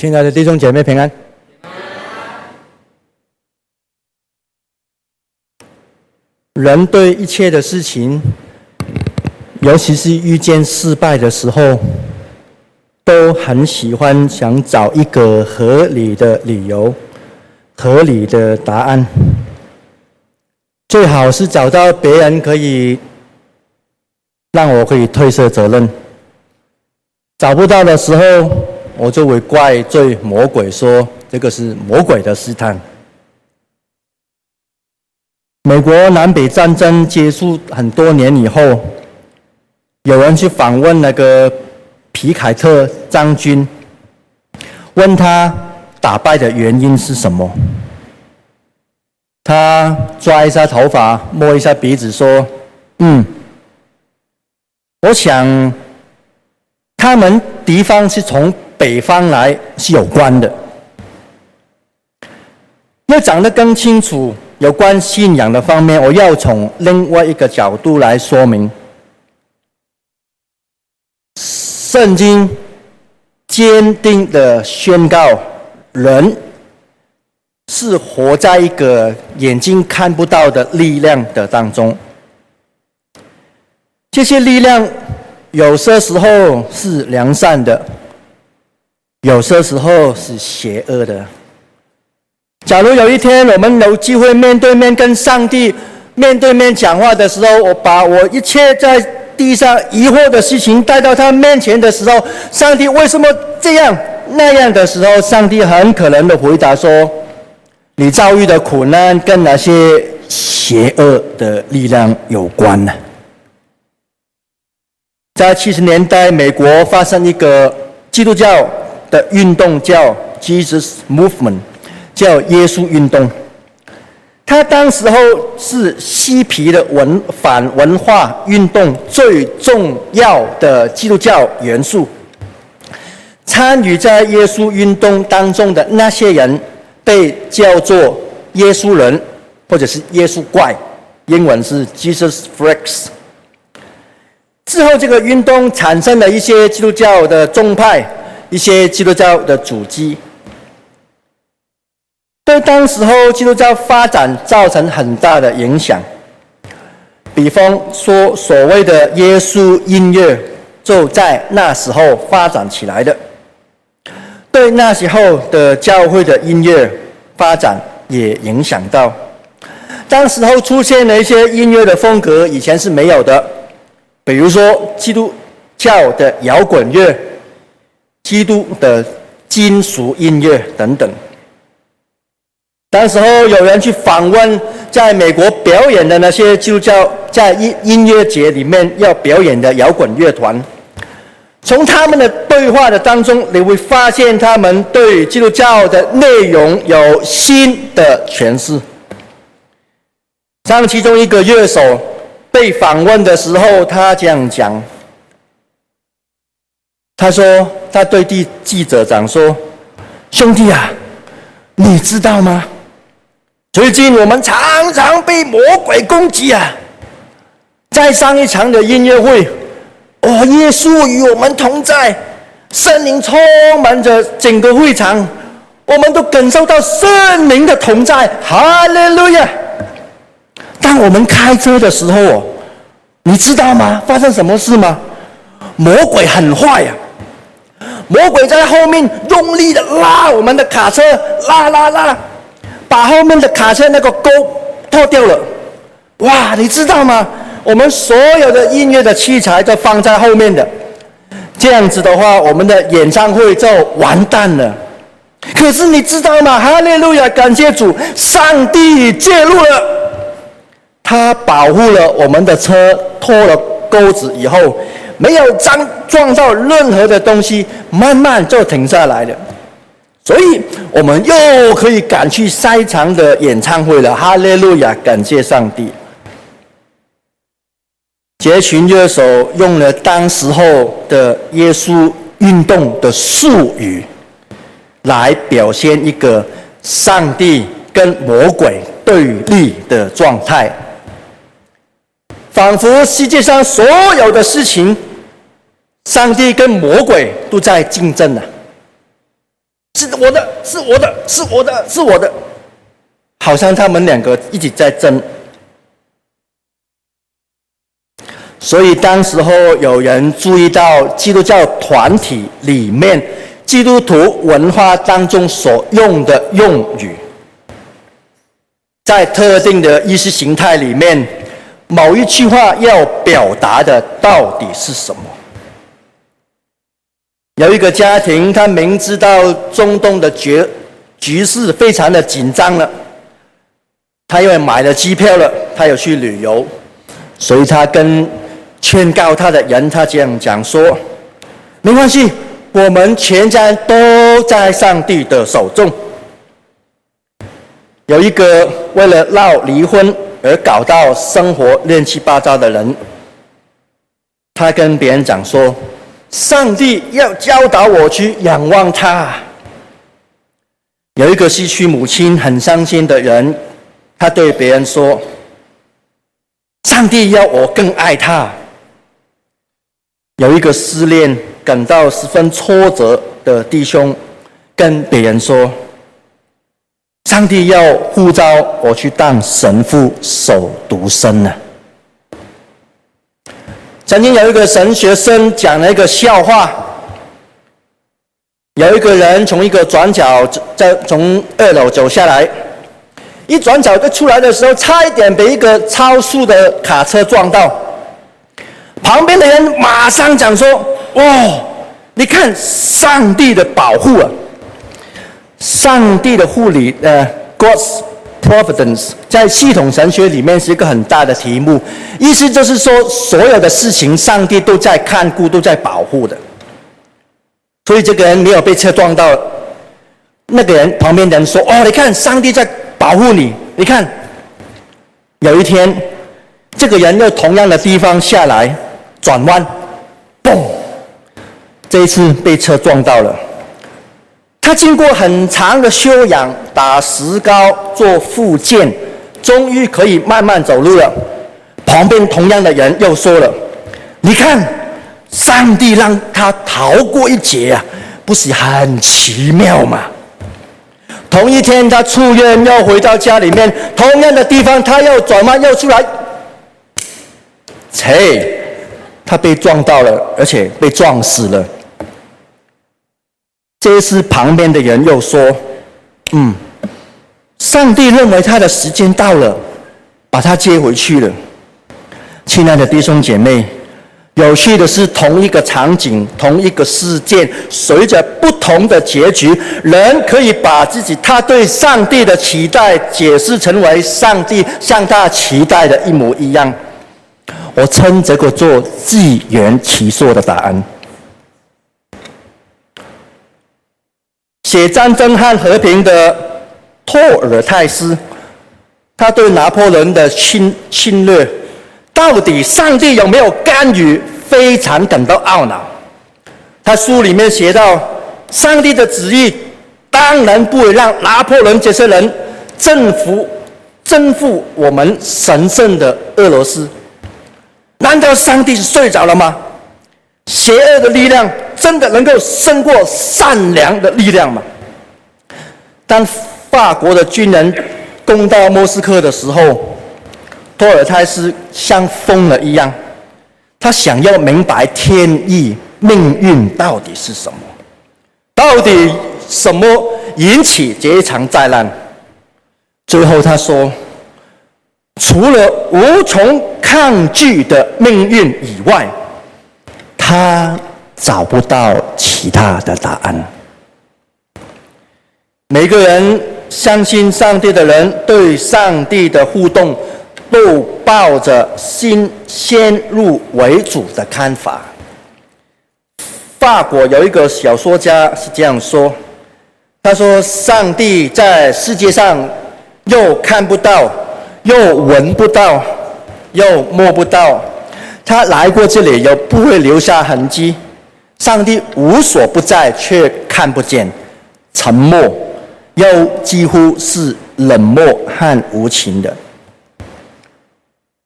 亲爱的弟兄姐妹平安。人对一切的事情，尤其是遇见失败的时候，都很喜欢想找一个合理的理由、合理的答案，最好是找到别人可以让我可以推卸责任。找不到的时候，我就会怪罪魔鬼，说这个是魔鬼的试探。美国南北战争结束很多年以后，有人去访问那个皮凯特将军，问他打败的原因是什么？他抓一下头发，摸一下鼻子，说：“嗯，我想。”他们敌方是从北方来是有关的。要讲得更清楚，有关信仰的方面，我要从另外一个角度来说明。圣经坚定地宣告，人是活在一个眼睛看不到的力量的当中。这些力量。有些时候是良善的，有些时候是邪恶的。假如有一天我们有机会面对面跟上帝面对面讲话的时候，我把我一切在地上疑惑的事情带到他面前的时候，上帝为什么这样那样的时候，上帝很可能的回答说：“你遭遇的苦难跟那些邪恶的力量有关呢。”在七十年代，美国发生一个基督教的运动，叫 Jesus Movement，叫耶稣运动。他当时候是嬉皮的文反文化运动最重要的基督教元素。参与在耶稣运动当中的那些人，被叫做耶稣人，或者是耶稣怪，英文是 Jesus Freaks。之后，这个运动产生了一些基督教的宗派，一些基督教的组织，对当时候基督教发展造成很大的影响。比方说，所谓的耶稣音乐就在那时候发展起来的，对那时候的教会的音乐发展也影响到。当时候出现了一些音乐的风格，以前是没有的。比如说，基督教的摇滚乐、基督的金属音乐等等。当时候有人去访问在美国表演的那些基督教在音音乐节里面要表演的摇滚乐团，从他们的对话的当中，你会发现他们对基督教的内容有新的诠释。像其中一个乐手。被访问的时候，他这样讲：“他说，他对记记者讲说，兄弟啊，你知道吗？最近我们常常被魔鬼攻击啊！在上一场的音乐会，哦，耶稣与我们同在，圣灵充满着整个会场，我们都感受到圣灵的同在，哈利路亚！”当我们开车的时候哦，你知道吗？发生什么事吗？魔鬼很坏呀！魔鬼在后面用力的拉我们的卡车，拉拉拉，把后面的卡车那个钩脱掉了。哇，你知道吗？我们所有的音乐的器材都放在后面的，这样子的话，我们的演唱会就完蛋了。可是你知道吗？哈利路亚，感谢主，上帝介入了。他保护了我们的车，脱了钩子以后，没有撞撞到任何的东西，慢慢就停下来了。所以，我们又可以赶去赛场的演唱会了。哈利路亚，感谢上帝！杰群乐手用了当时候的耶稣运动的术语，来表现一个上帝跟魔鬼对立的状态。仿佛世界上所有的事情，上帝跟魔鬼都在竞争呢。是我的，是我的，是我的，是我的，好像他们两个一直在争。所以当时候有人注意到基督教团体里面基督徒文化当中所用的用语，在特定的意识形态里面，某一句话要表达的到底是什么？有一个家庭，他明知道中东的局局势非常的紧张了，他因为买了机票了，他有去旅游，所以他跟劝告他的人，他这样讲说：“没关系，我们全家都在上帝的手中。”有一个为了闹离婚而搞到生活乱七八糟的人，他跟别人讲说。上帝要教导我去仰望他。有一个失去母亲很伤心的人，他对别人说：“上帝要我更爱他。”有一个失恋感到十分挫折的弟兄，跟别人说：“上帝要呼召我去当神父守独身呢。”曾经有一个神学生讲了一个笑话，有一个人从一个转角在从二楼走下来，一转角就出来的时候，差一点被一个超速的卡车撞到。旁边的人马上讲说：“哦，你看上帝的保护啊，上帝的护理，呃，God's。” Providence 在系统神学里面是一个很大的题目，意思就是说，所有的事情上帝都在看顾，都在保护的。所以这个人没有被车撞到，那个人旁边的人说：“哦，你看上帝在保护你。”你看，有一天，这个人又同样的地方下来转弯，嘣，这一次被车撞到了。他经过很长的修养，打石膏、做复健，终于可以慢慢走路了。旁边同样的人又说了：“你看，上帝让他逃过一劫啊，不是很奇妙吗？”同一天，他出院要回到家里面，同样的地方，他又转弯又出来，切，他被撞到了，而且被撞死了。这时，旁边的人又说：“嗯，上帝认为他的时间到了，把他接回去了。”亲爱的弟兄姐妹，有趣的是，同一个场景、同一个事件，随着不同的结局，人可以把自己他对上帝的期待解释成为上帝向他期待的一模一样。我称这个做自圆其说的答案。写战争和和平的托尔泰斯，他对拿破仑的侵侵略，到底上帝有没有干预，非常感到懊恼。他书里面写到，上帝的旨意当然不会让拿破仑这些人征服征服我们神圣的俄罗斯。难道上帝是睡着了吗？邪恶的力量真的能够胜过善良的力量吗？当法国的军人攻到莫斯科的时候，托尔泰斯像疯了一样，他想要明白天意命运到底是什么，到底什么引起这一场灾难？最后他说，除了无从抗拒的命运以外。他找不到其他的答案。每个人相信上帝的人，对上帝的互动，都抱着先先入为主的看法。法国有一个小说家是这样说：“他说，上帝在世界上又看不到，又闻不到，又摸不到。”他来过这里，又不会留下痕迹。上帝无所不在，却看不见，沉默，又几乎是冷漠和无情的。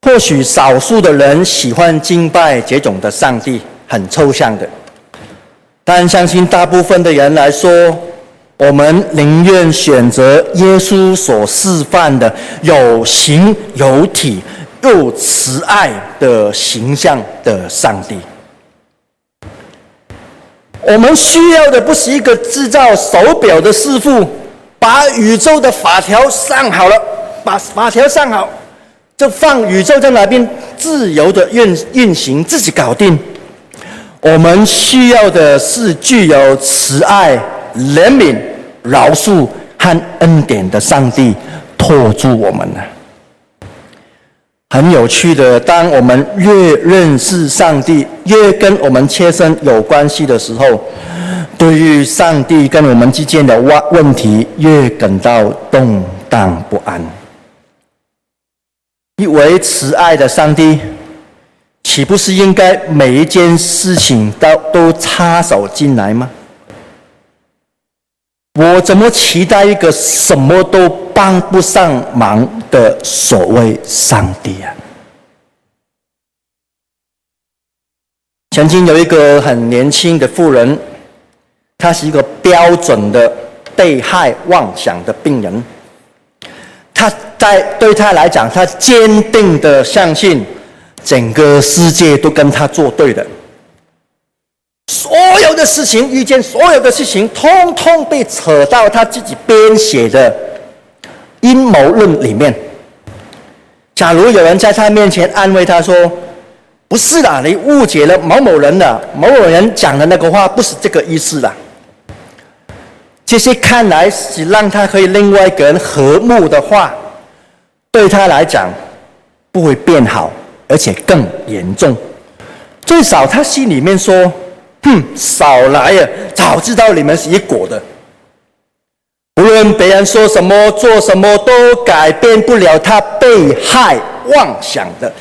或许少数的人喜欢敬拜这种的上帝，很抽象的。但相信大部分的人来说，我们宁愿选择耶稣所示范的有形有体又慈爱的形象的上帝。我们需要的不是一个制造手表的师傅，把宇宙的法条上好了，把法条上好，就放宇宙在那边自由的运运行，自己搞定。我们需要的是具有慈爱、怜悯。饶恕和恩典的上帝托住我们了。很有趣的，当我们越认识上帝，越跟我们切身有关系的时候，对于上帝跟我们之间的问问题，越感到动荡不安。一位慈爱的上帝，岂不是应该每一件事情都都插手进来吗？我怎么期待一个什么都帮不上忙的所谓上帝啊？曾经有一个很年轻的妇人，她是一个标准的被害妄想的病人。她在对她来讲，她坚定的相信整个世界都跟她作对的。所有的事情，遇见所有的事情，通通被扯到他自己编写的阴谋论里面。假如有人在他面前安慰他说：“不是啦，你误解了某某人的某某人讲的那个话，不是这个意思啦。”这些看来是让他可以另外一个人和睦的话，对他来讲不会变好，而且更严重。最少他心里面说。哼，少来呀！早知道你们是一伙的。无论别人说什么、做什么，都改变不了他被害妄想的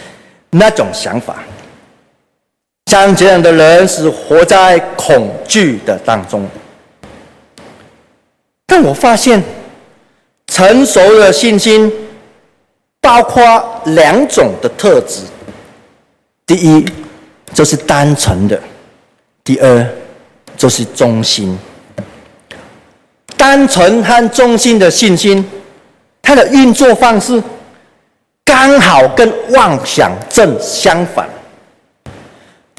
那种想法。像这样的人是活在恐惧的当中。但我发现，成熟的信心包括两种的特质。第一，就是单纯的。第二，就是忠心。单纯和忠心的信心，它的运作方式刚好跟妄想正相反。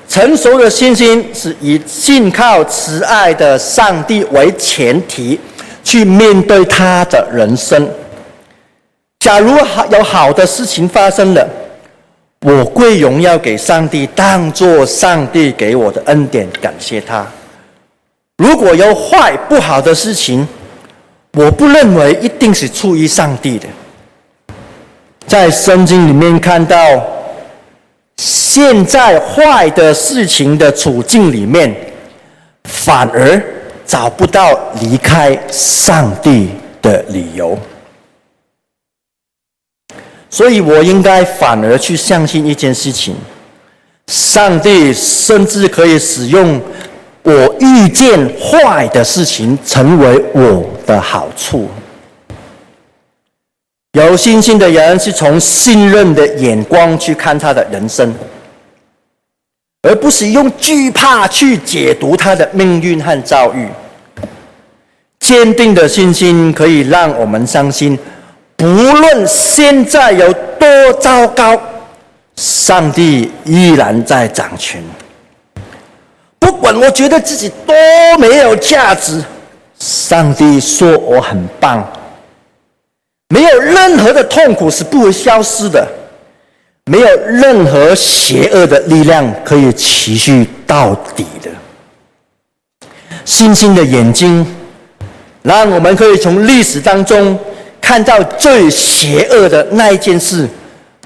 成熟的信心是以信靠慈爱的上帝为前提，去面对他的人生。假如好有好的事情发生了。我归荣耀给上帝，当作上帝给我的恩典，感谢他。如果有坏不好的事情，我不认为一定是出于上帝的。在圣经里面看到，现在坏的事情的处境里面，反而找不到离开上帝的理由。所以我应该反而去相信一件事情：上帝甚至可以使用我遇见坏的事情，成为我的好处。有信心的人是从信任的眼光去看他的人生，而不是用惧怕去解读他的命运和遭遇。坚定的信心可以让我们相信。不论现在有多糟糕，上帝依然在掌权。不管我觉得自己多没有价值，上帝说我很棒。没有任何的痛苦是不会消失的，没有任何邪恶的力量可以持续到底的。星星的眼睛，让我们可以从历史当中。看到最邪恶的那一件事，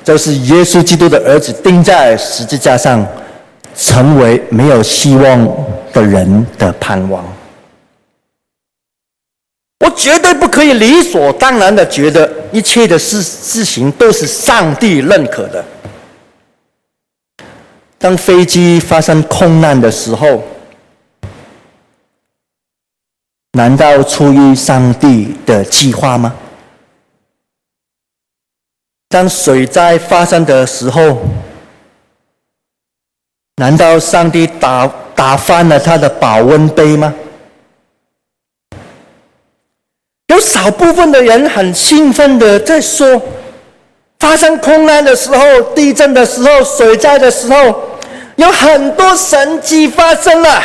就是耶稣基督的儿子钉在十字架上，成为没有希望的人的盼望。我绝对不可以理所当然的觉得一切的事事情都是上帝认可的。当飞机发生空难的时候，难道出于上帝的计划吗？当水灾发生的时候，难道上帝打打翻了他的保温杯吗？有少部分的人很兴奋的在说，发生空难的时候、地震的时候、水灾的时候，有很多神迹发生了。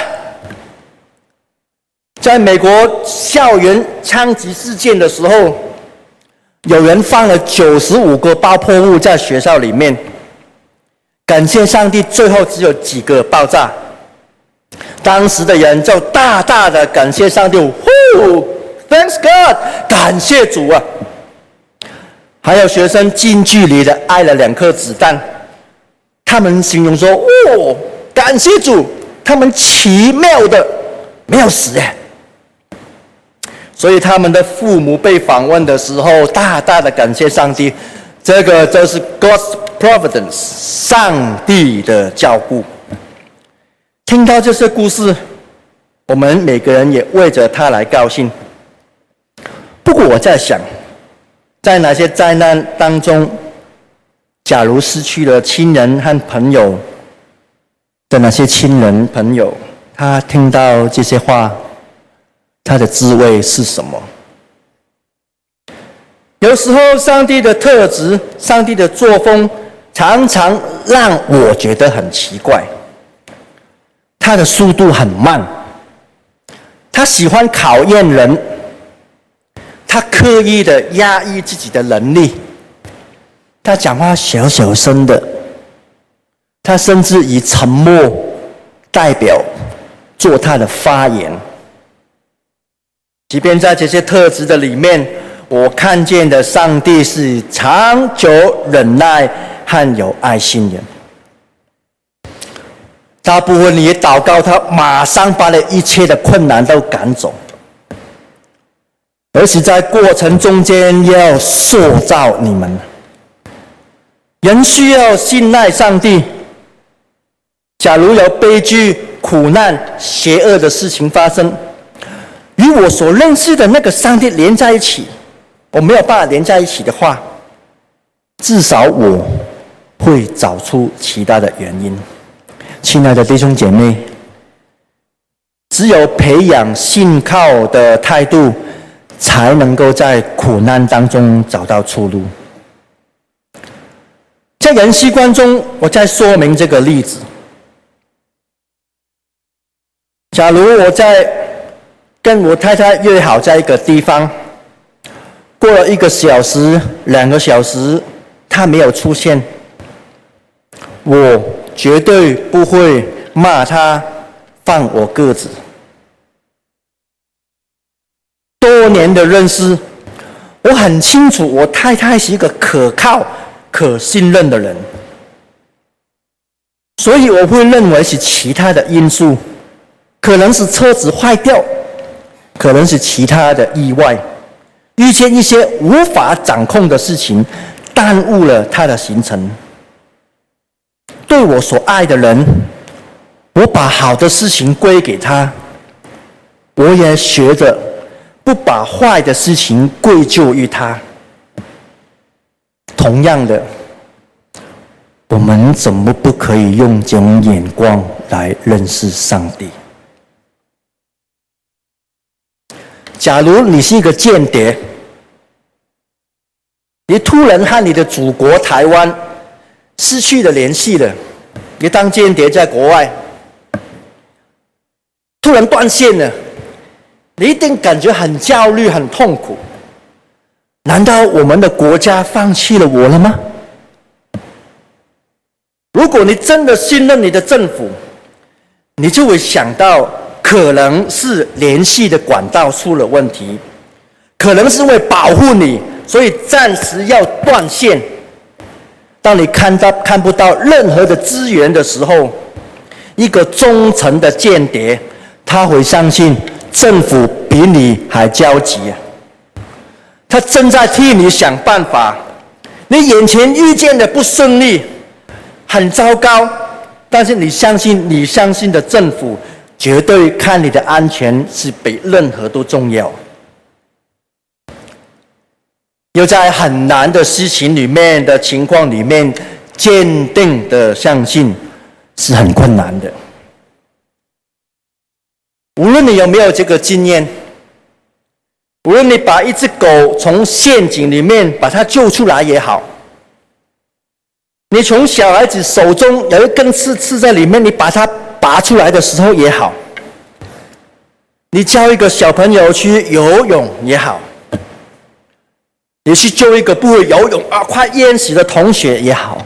在美国校园枪击事件的时候，有人放了九十五个爆破物在学校里面，感谢上帝，最后只有几个爆炸。当时的人就大大的感谢上帝，呼，Thanks God，感谢主啊！还有学生近距离的挨了两颗子弹，他们形容说，哦，感谢主，他们奇妙的没有死哎。所以他们的父母被访问的时候，大大的感谢上帝，这个就是 God's providence，上帝的照顾。听到这些故事，我们每个人也为着他来高兴。不过我在想，在哪些灾难当中，假如失去了亲人和朋友的那些亲人朋友，他听到这些话。他的滋味是什么？有时候，上帝的特质、上帝的作风，常常让我觉得很奇怪。他的速度很慢，他喜欢考验人，他刻意的压抑自己的能力，他讲话小小声的，他甚至以沉默代表做他的发言。即便在这些特质的里面，我看见的上帝是长久忍耐和有爱心的。大部分你祷告，他马上把你一切的困难都赶走，而且在过程中间要塑造你们。人需要信赖上帝。假如有悲剧、苦难、邪恶的事情发生，与我所认识的那个上帝连在一起，我没有办法连在一起的话，至少我会找出其他的原因。亲爱的弟兄姐妹，只有培养信靠的态度，才能够在苦难当中找到出路。在人际观中，我再说明这个例子。假如我在跟我太太约好在一个地方，过了一个小时、两个小时，他没有出现，我绝对不会骂他放我鸽子。多年的认识，我很清楚我太太是一个可靠、可信任的人，所以我会认为是其他的因素，可能是车子坏掉。可能是其他的意外，遇见一些无法掌控的事情，耽误了他的行程。对我所爱的人，我把好的事情归给他，我也学着不把坏的事情归咎于他。同样的，我们怎么不可以用这种眼光来认识上帝？假如你是一个间谍，你突然和你的祖国台湾失去了联系了，你当间谍在国外，突然断线了，你一定感觉很焦虑、很痛苦。难道我们的国家放弃了我了吗？如果你真的信任你的政府，你就会想到。可能是联系的管道出了问题，可能是为保护你，所以暂时要断线。当你看到看不到任何的资源的时候，一个忠诚的间谍，他会相信政府比你还焦急，他正在替你想办法。你眼前遇见的不顺利，很糟糕，但是你相信你相信的政府。绝对看你的安全是比任何都重要。要在很难的事情里面的情况里面，坚定的相信是很困难的。无论你有没有这个经验，无论你把一只狗从陷阱里面把它救出来也好，你从小孩子手中有一根刺刺在里面，你把它拔出来的时候也好，你教一个小朋友去游泳也好，你去救一个不会游泳啊快淹死的同学也好，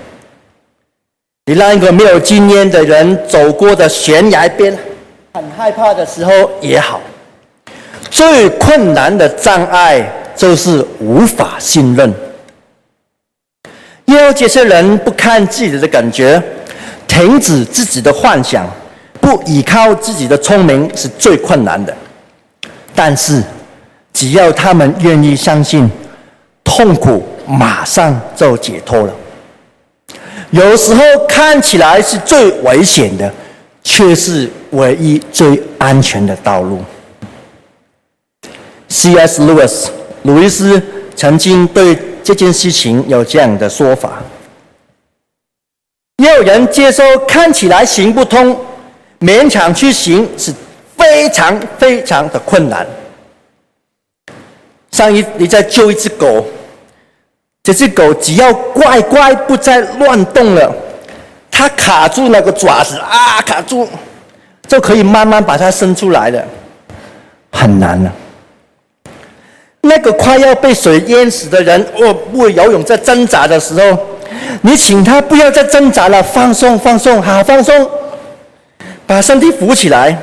你让一个没有经验的人走过的悬崖边，很害怕的时候也好。最困难的障碍就是无法信任，因为这些人不看自己的感觉，停止自己的幻想，不依靠自己的聪明是最困难的。但是，只要他们愿意相信，痛苦马上就解脱了。有时候看起来是最危险的，却是唯一最安全的道路。C.S. Lewis，鲁伊斯曾经对这件事情有这样的说法：也有人接受看起来行不通，勉强去行是非常非常的困难。上一你在救一只狗，这只狗只要乖乖不再乱动了，它卡住那个爪子啊，卡住就可以慢慢把它伸出来了，很难了。那个快要被水淹死的人，哦，不会游泳，在挣扎的时候，你请他不要再挣扎了，放松，放松，好放松，把身体扶起来。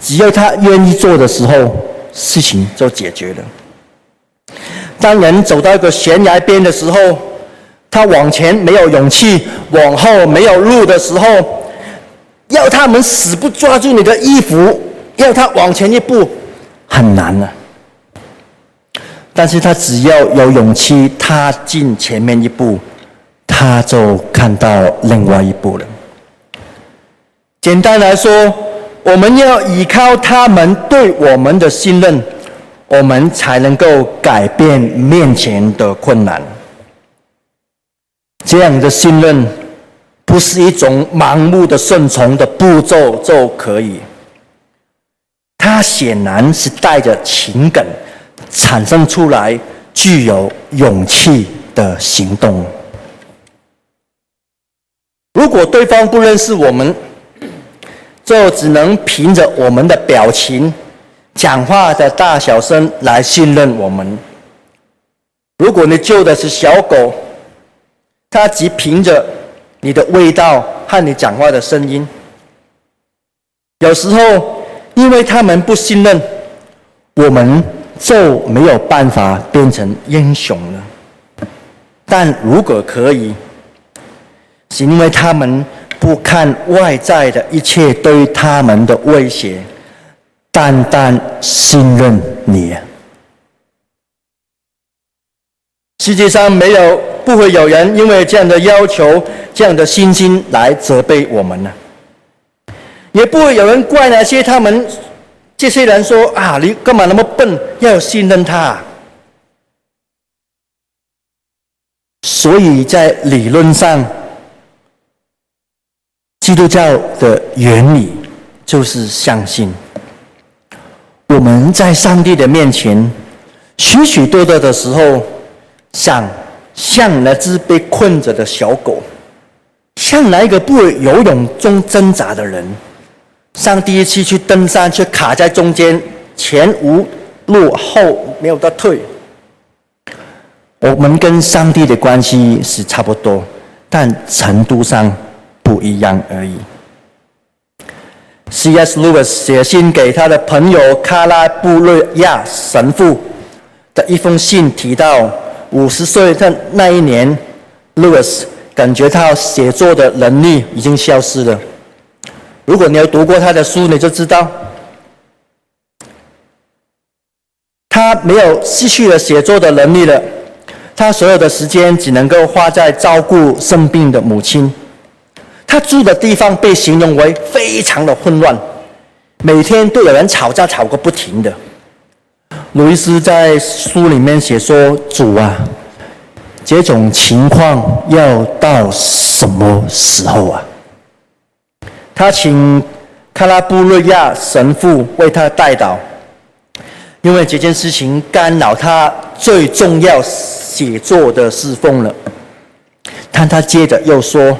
只要他愿意做的时候，事情就解决了。当人走到一个悬崖边的时候，他往前没有勇气，往后没有路的时候，要他们死不抓住你的衣服，要他往前一步，很难了。但是他只要有勇气踏进前面一步，他就看到另外一步了。简单来说，我们要依靠他们对我们的信任，我们才能够改变面前的困难。这样的信任不是一种盲目的顺从的步骤就可以，它显然是带着情感。产生出来具有勇气的行动。如果对方不认识我们，就只能凭着我们的表情、讲话的大小声来信任我们。如果你救的是小狗，它只凭着你的味道和你讲话的声音。有时候，因为他们不信任我们。就没有办法变成英雄了。但如果可以，是因为他们不看外在的一切对他们的威胁，单单信任你。世界上没有不会有人因为这样的要求、这样的信心来责备我们呢，也不会有人怪那些他们。这些人说：“啊，你干嘛那么笨？要信任他。”所以在理论上，基督教的原理就是相信我们在上帝的面前，许许多多的时候，想像那只被困着的小狗，像那一个不会游泳中挣扎的人。上第一次去登山，却卡在中间，前无路，后没有得退。我们跟上帝的关系是差不多，但程度上不一样而已。C.S. Lewis 写信给他的朋友卡拉布瑞亚神父的一封信提到，五十岁的那一年，Lewis 感觉他写作的能力已经消失了。如果你有读过他的书，你就知道，他没有失去了写作的能力了。他所有的时间只能够花在照顾生病的母亲。他住的地方被形容为非常的混乱，每天都有人吵架吵个不停的。鲁伊斯在书里面写说：“主啊，这种情况要到什么时候啊？”他请卡拉布瑞亚神父为他代祷，因为这件事情干扰他最重要写作的侍奉了。但他接着又说：“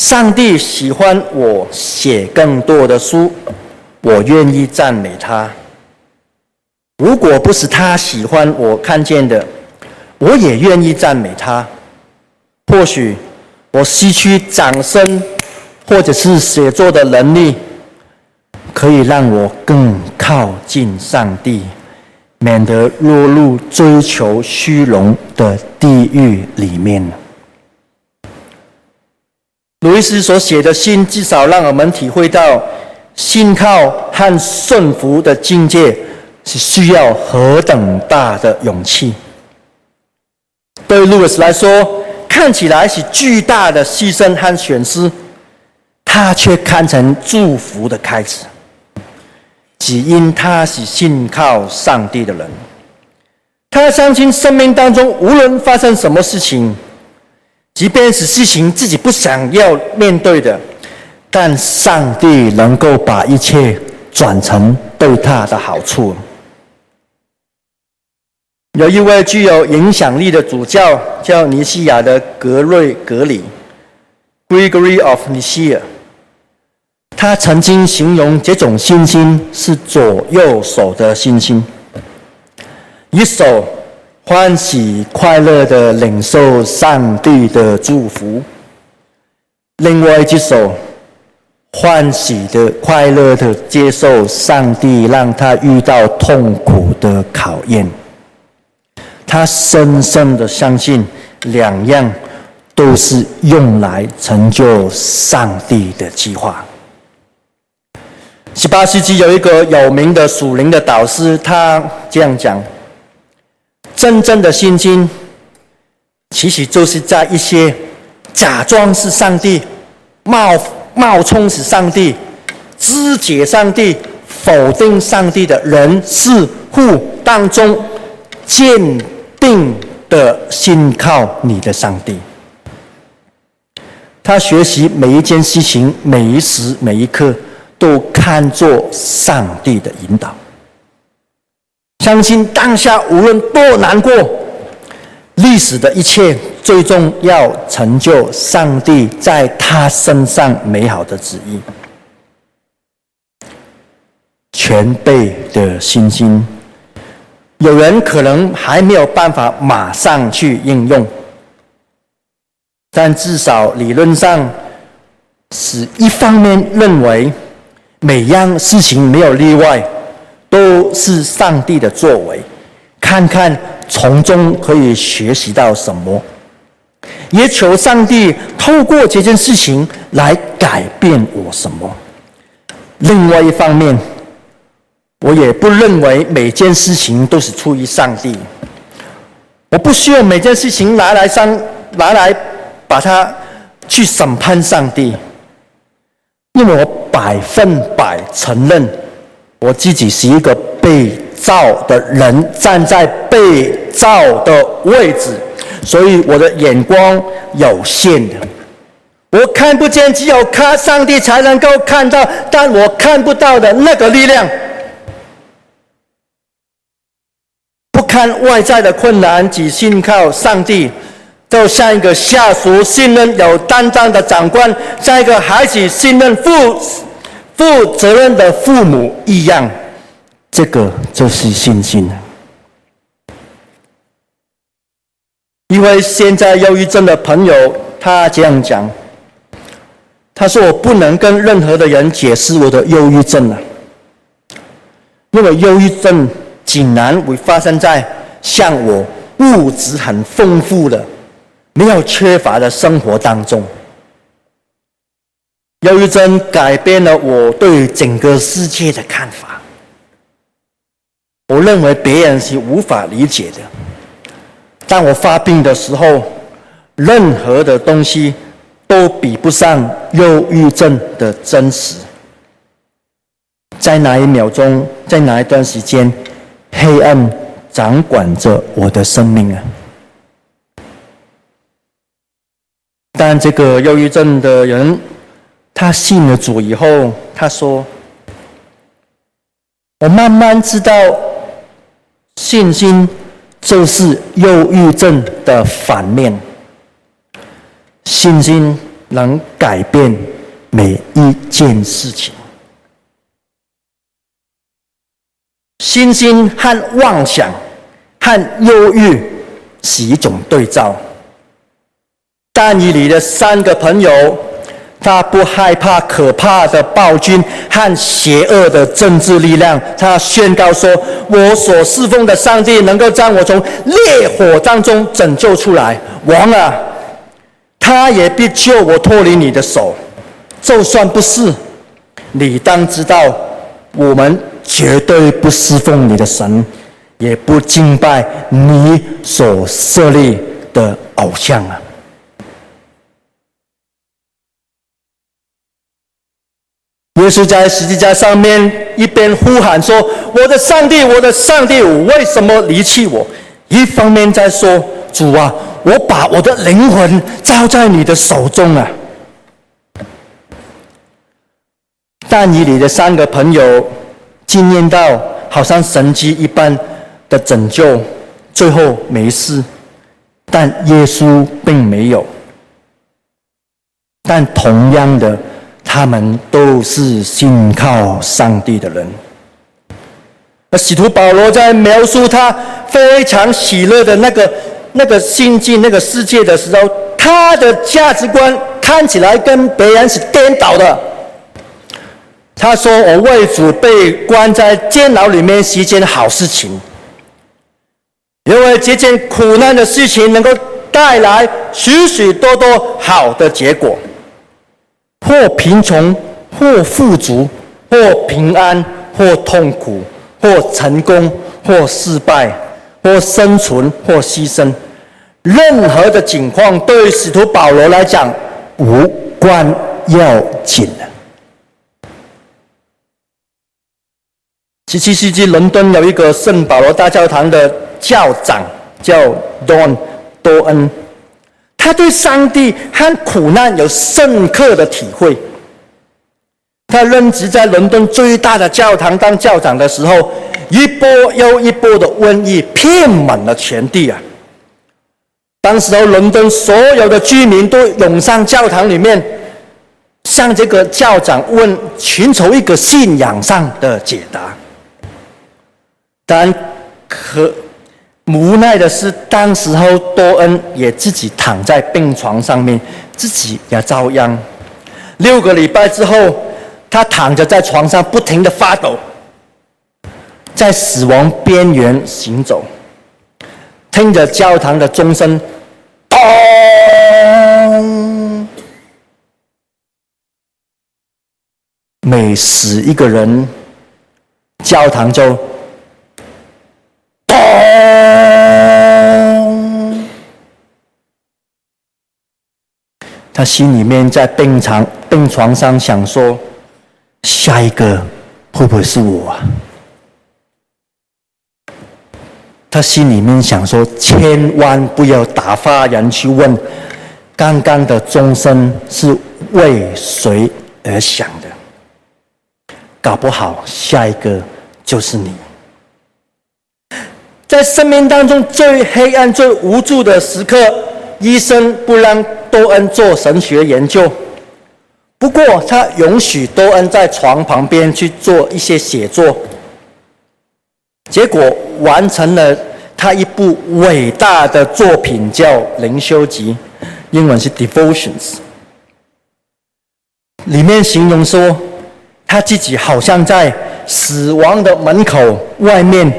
上帝喜欢我写更多的书，我愿意赞美他。如果不是他喜欢我看见的，我也愿意赞美他。或许我失去掌声，或者是写作的能力。”可以让我更靠近上帝，免得落入追求虚荣的地狱里面。路易斯所写的信，至少让我们体会到信靠和顺服的境界是需要何等大的勇气。对路易斯来说，看起来是巨大的牺牲和损失，他却看成祝福的开始。只因他是信靠上帝的人，他相信生命当中无论发生什么事情，即便是事情自己不想要面对的，但上帝能够把一切转成对他的好处。有一位具有影响力的主教叫尼西亚的格瑞格里 （Gregory of Nicaea）。他曾经形容这种信心是左右手的信心，一手欢喜快乐地领受上帝的祝福，另外一只手欢喜的快乐地接受上帝让他遇到痛苦的考验。他深深的相信，两样都是用来成就上帝的计划。十八世纪有一个有名的属灵的导师，他这样讲：真正的信心，其实就是在一些假装是上帝、冒冒充是上帝、肢解上帝、否定上帝的人事物当中，坚定的信靠你的上帝。他学习每一件事情，每一时每一刻。都看作上帝的引导，相信当下无论多难过，历史的一切最终要成就上帝在他身上美好的旨意。全备的信心，有人可能还没有办法马上去应用，但至少理论上是一方面认为。每样事情没有例外，都是上帝的作为，看看从中可以学习到什么，也求上帝透过这件事情来改变我什么。另外一方面，我也不认为每件事情都是出于上帝，我不需要每件事情拿来上拿来把它去审判上帝。因为我百分百承认我自己是一个被造的人，站在被造的位置，所以我的眼光有限的，我看不见，只有看上帝才能够看到，但我看不到的那个力量，不看外在的困难，只信靠上帝。就像一个下属信任有担当的长官，像一个孩子信任父负责任的父母一样，这个就是信心。一位现在忧郁症的朋友，他这样讲：“他说我不能跟任何的人解释我的忧郁症了，因为忧郁症竟然会发生在像我物质很丰富的。”没有缺乏的生活当中，忧郁症改变了我对整个世界的看法。我认为别人是无法理解的。当我发病的时候，任何的东西都比不上忧郁症的真实。在哪一秒钟，在哪一段时间，黑暗掌管着我的生命啊！但这个忧郁症的人，他信了主以后，他说：“我慢慢知道信心就是忧郁症的反面。信心能改变每一件事情。信心和妄想和忧郁是一种对照。但以理的三个朋友，他不害怕可怕的暴君和邪恶的政治力量。他宣告说：“我所侍奉的上帝能够将我从烈火当中拯救出来。王啊，他也必救我脱离你的手。就算不是，你当知道，我们绝对不侍奉你的神，也不敬拜你所设立的偶像啊。”耶稣在十字架上面一边呼喊说：“我的上帝，我的上帝，为什么离弃我？”一方面在说：“主啊，我把我的灵魂交在你的手中啊。”但以理的三个朋友经验到好像神迹一般的拯救，最后没事，但耶稣并没有。但同样的。他们都是信靠上帝的人。那使徒保罗在描述他非常喜乐的那个、那个心境、那个世界的时候，他的价值观看起来跟别人是颠倒的。他说：“我为主被关在监牢里面是一件好事情，因为这件苦难的事情能够带来许许多多好的结果。”或贫穷，或富足，或平安，或痛苦，或成功，或失败，或生存，或牺牲，任何的境况对使徒保罗来讲无关要紧的。十七世纪伦敦有一个圣保罗大教堂的教长叫 Don 多恩。他对上帝和苦难有深刻的体会。他任职在伦敦最大的教堂当教长的时候，一波又一波的瘟疫遍满了全地啊！当时候，伦敦所有的居民都涌上教堂里面，向这个教长问，寻求一个信仰上的解答。但可。无奈的是，当时候多恩也自己躺在病床上面，自己也遭殃。六个礼拜之后，他躺着在床上，不停的发抖，在死亡边缘行走，听着教堂的钟声，咚，每死一个人，教堂就。他心里面在病床病床上想说：“下一个会不会是我啊？”他心里面想说：“千万不要打发人去问，刚刚的钟声是为谁而响的？搞不好下一个就是你。”在生命当中最黑暗、最无助的时刻，医生不让多恩做神学研究，不过他允许多恩在床旁边去做一些写作，结果完成了他一部伟大的作品，叫《灵修集》，英文是《Devotions》。里面形容说，他自己好像在死亡的门口外面，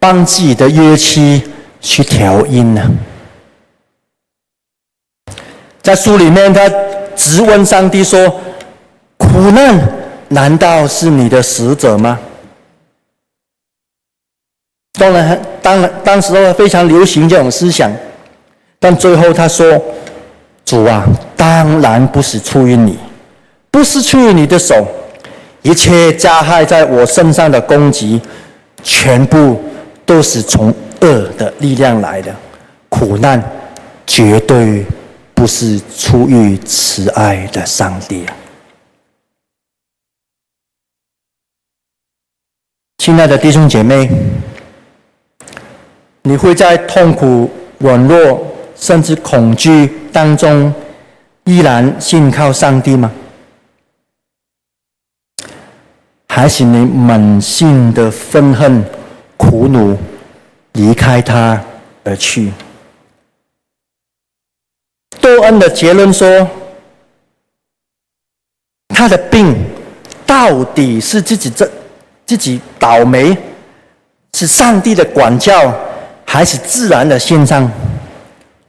帮自己的乐器去调音呢。在书里面，他质问上帝说：“苦难难道是你的使者吗？”当然，当然，当时非常流行这种思想，但最后他说：“主啊，当然不是出于你，不是出于你的手，一切加害在我身上的攻击，全部都是从恶的力量来的，苦难绝对。”不是出于慈爱的上帝啊！亲爱的弟兄姐妹，你会在痛苦、软弱甚至恐惧当中，依然信靠上帝吗？还是你满心的愤恨、苦恼，离开他而去？多恩的结论说，他的病到底是自己这自己倒霉，是上帝的管教，还是自然的现象？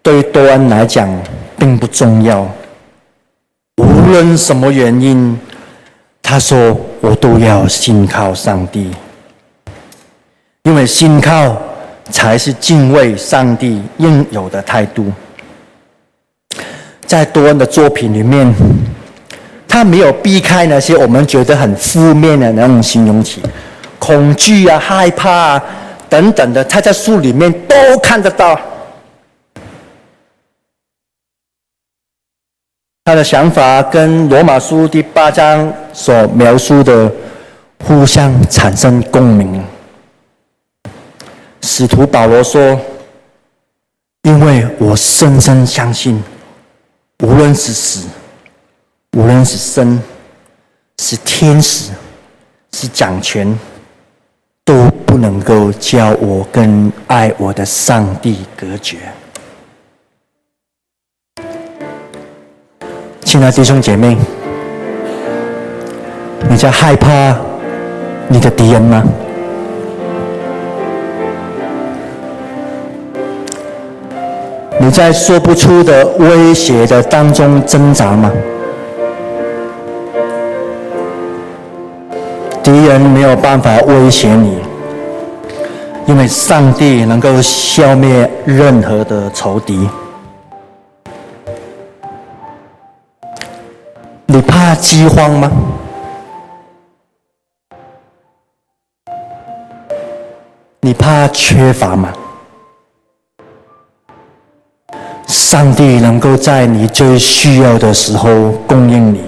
对多恩来讲，并不重要。无论什么原因。他说：“我都要信靠上帝，因为信靠才是敬畏上帝应有的态度。”在多恩的作品里面，他没有避开那些我们觉得很负面的那种形容词，恐惧啊、害怕啊等等的，他在书里面都看得到。他的想法跟罗马书第八章所描述的互相产生共鸣。使徒保罗说：“因为我深深相信，无论是死，无论是生，是天使，是掌权，都不能够叫我跟爱我的上帝隔绝。”亲爱的弟兄姐妹，你在害怕你的敌人吗？你在说不出的威胁的当中挣扎吗？敌人没有办法威胁你，因为上帝能够消灭任何的仇敌。你怕饥荒吗？你怕缺乏吗？上帝能够在你最需要的时候供应你。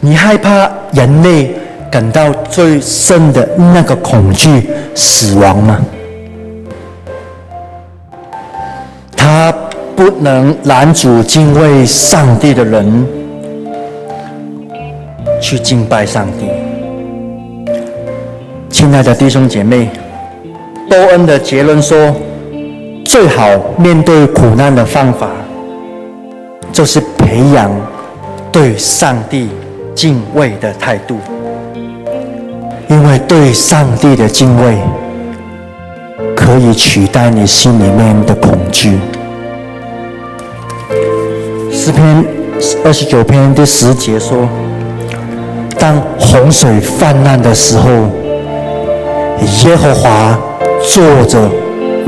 你害怕人类感到最深的那个恐惧——死亡吗？他。不能拦阻敬畏上帝的人去敬拜上帝。亲爱的弟兄姐妹，欧恩的结论说，最好面对苦难的方法，就是培养对上帝敬畏的态度，因为对上帝的敬畏可以取代你心里面的恐惧。诗篇二十九篇第十节说：“当洪水泛滥的时候，耶和华坐着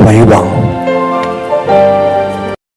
为王。”